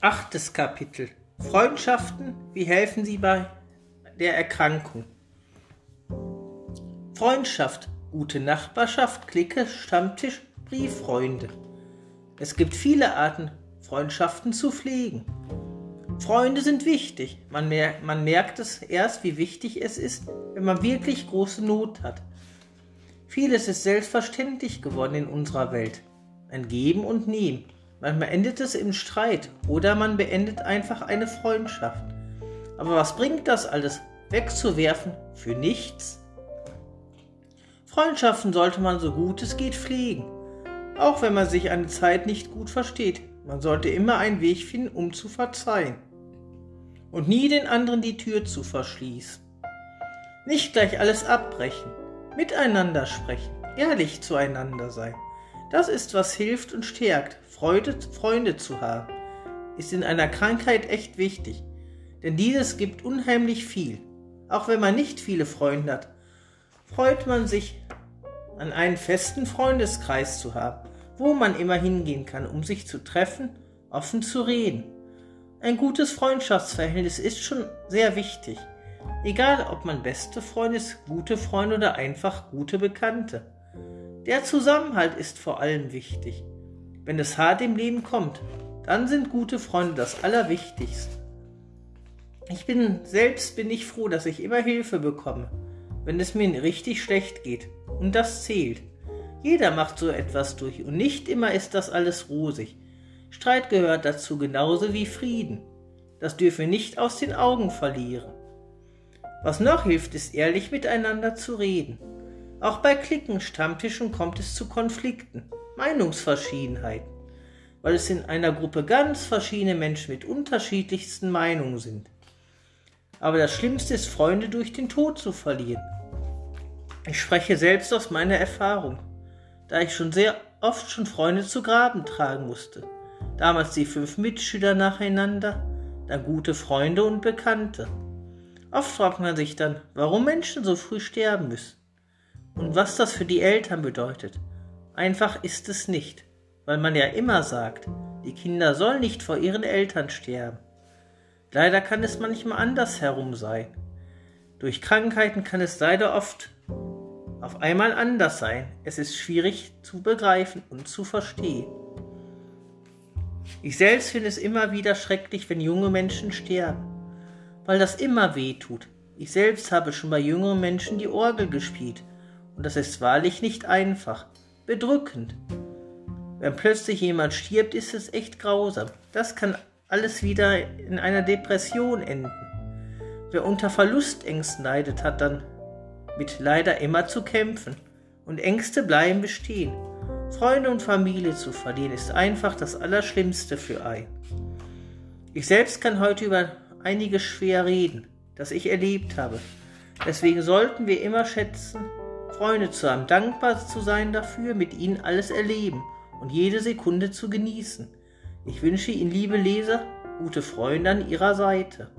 Achtes Kapitel. Freundschaften, wie helfen sie bei der Erkrankung? Freundschaft, gute Nachbarschaft, Clique, Stammtisch, Brieffreunde. Es gibt viele Arten, Freundschaften zu pflegen. Freunde sind wichtig. Man, mer man merkt es erst, wie wichtig es ist, wenn man wirklich große Not hat. Vieles ist selbstverständlich geworden in unserer Welt. Ein Geben und Nehmen. Manchmal endet es im Streit oder man beendet einfach eine Freundschaft. Aber was bringt das alles? Wegzuwerfen für nichts? Freundschaften sollte man so gut es geht pflegen. Auch wenn man sich eine Zeit nicht gut versteht. Man sollte immer einen Weg finden, um zu verzeihen. Und nie den anderen die Tür zu verschließen. Nicht gleich alles abbrechen. Miteinander sprechen. Ehrlich zueinander sein. Das ist, was hilft und stärkt. Freude, Freunde zu haben, ist in einer Krankheit echt wichtig. Denn dieses gibt unheimlich viel. Auch wenn man nicht viele Freunde hat, freut man sich, an einen festen Freundeskreis zu haben, wo man immer hingehen kann, um sich zu treffen, offen zu reden. Ein gutes Freundschaftsverhältnis ist schon sehr wichtig. Egal, ob man beste Freunde ist, gute Freunde oder einfach gute Bekannte. Der Zusammenhalt ist vor allem wichtig. Wenn es hart im Leben kommt, dann sind gute Freunde das Allerwichtigste. Ich bin selbst bin ich froh, dass ich immer Hilfe bekomme, wenn es mir richtig schlecht geht. Und das zählt. Jeder macht so etwas durch und nicht immer ist das alles rosig. Streit gehört dazu genauso wie Frieden. Das dürfen wir nicht aus den Augen verlieren. Was noch hilft, ist ehrlich miteinander zu reden. Auch bei Klicken, Stammtischen kommt es zu Konflikten, Meinungsverschiedenheiten, weil es in einer Gruppe ganz verschiedene Menschen mit unterschiedlichsten Meinungen sind. Aber das Schlimmste ist, Freunde durch den Tod zu verlieren. Ich spreche selbst aus meiner Erfahrung, da ich schon sehr oft schon Freunde zu Graben tragen musste. Damals die fünf Mitschüler nacheinander, dann gute Freunde und Bekannte. Oft fragt man sich dann, warum Menschen so früh sterben müssen. Und was das für die Eltern bedeutet, einfach ist es nicht, weil man ja immer sagt, die Kinder sollen nicht vor ihren Eltern sterben. Leider kann es manchmal andersherum sein. Durch Krankheiten kann es leider oft auf einmal anders sein. Es ist schwierig zu begreifen und zu verstehen. Ich selbst finde es immer wieder schrecklich, wenn junge Menschen sterben, weil das immer weh tut. Ich selbst habe schon bei jüngeren Menschen die Orgel gespielt und das ist wahrlich nicht einfach, bedrückend. Wenn plötzlich jemand stirbt, ist es echt grausam. Das kann alles wieder in einer Depression enden. Wer unter Verlustängsten leidet, hat dann mit leider immer zu kämpfen. Und Ängste bleiben bestehen. Freunde und Familie zu verlieren ist einfach das Allerschlimmste für einen. Ich selbst kann heute über einiges schwer reden, das ich erlebt habe. Deswegen sollten wir immer schätzen, Freunde zu haben, dankbar zu sein dafür, mit ihnen alles erleben und jede Sekunde zu genießen. Ich wünsche Ihnen, liebe Leser, gute Freunde an Ihrer Seite.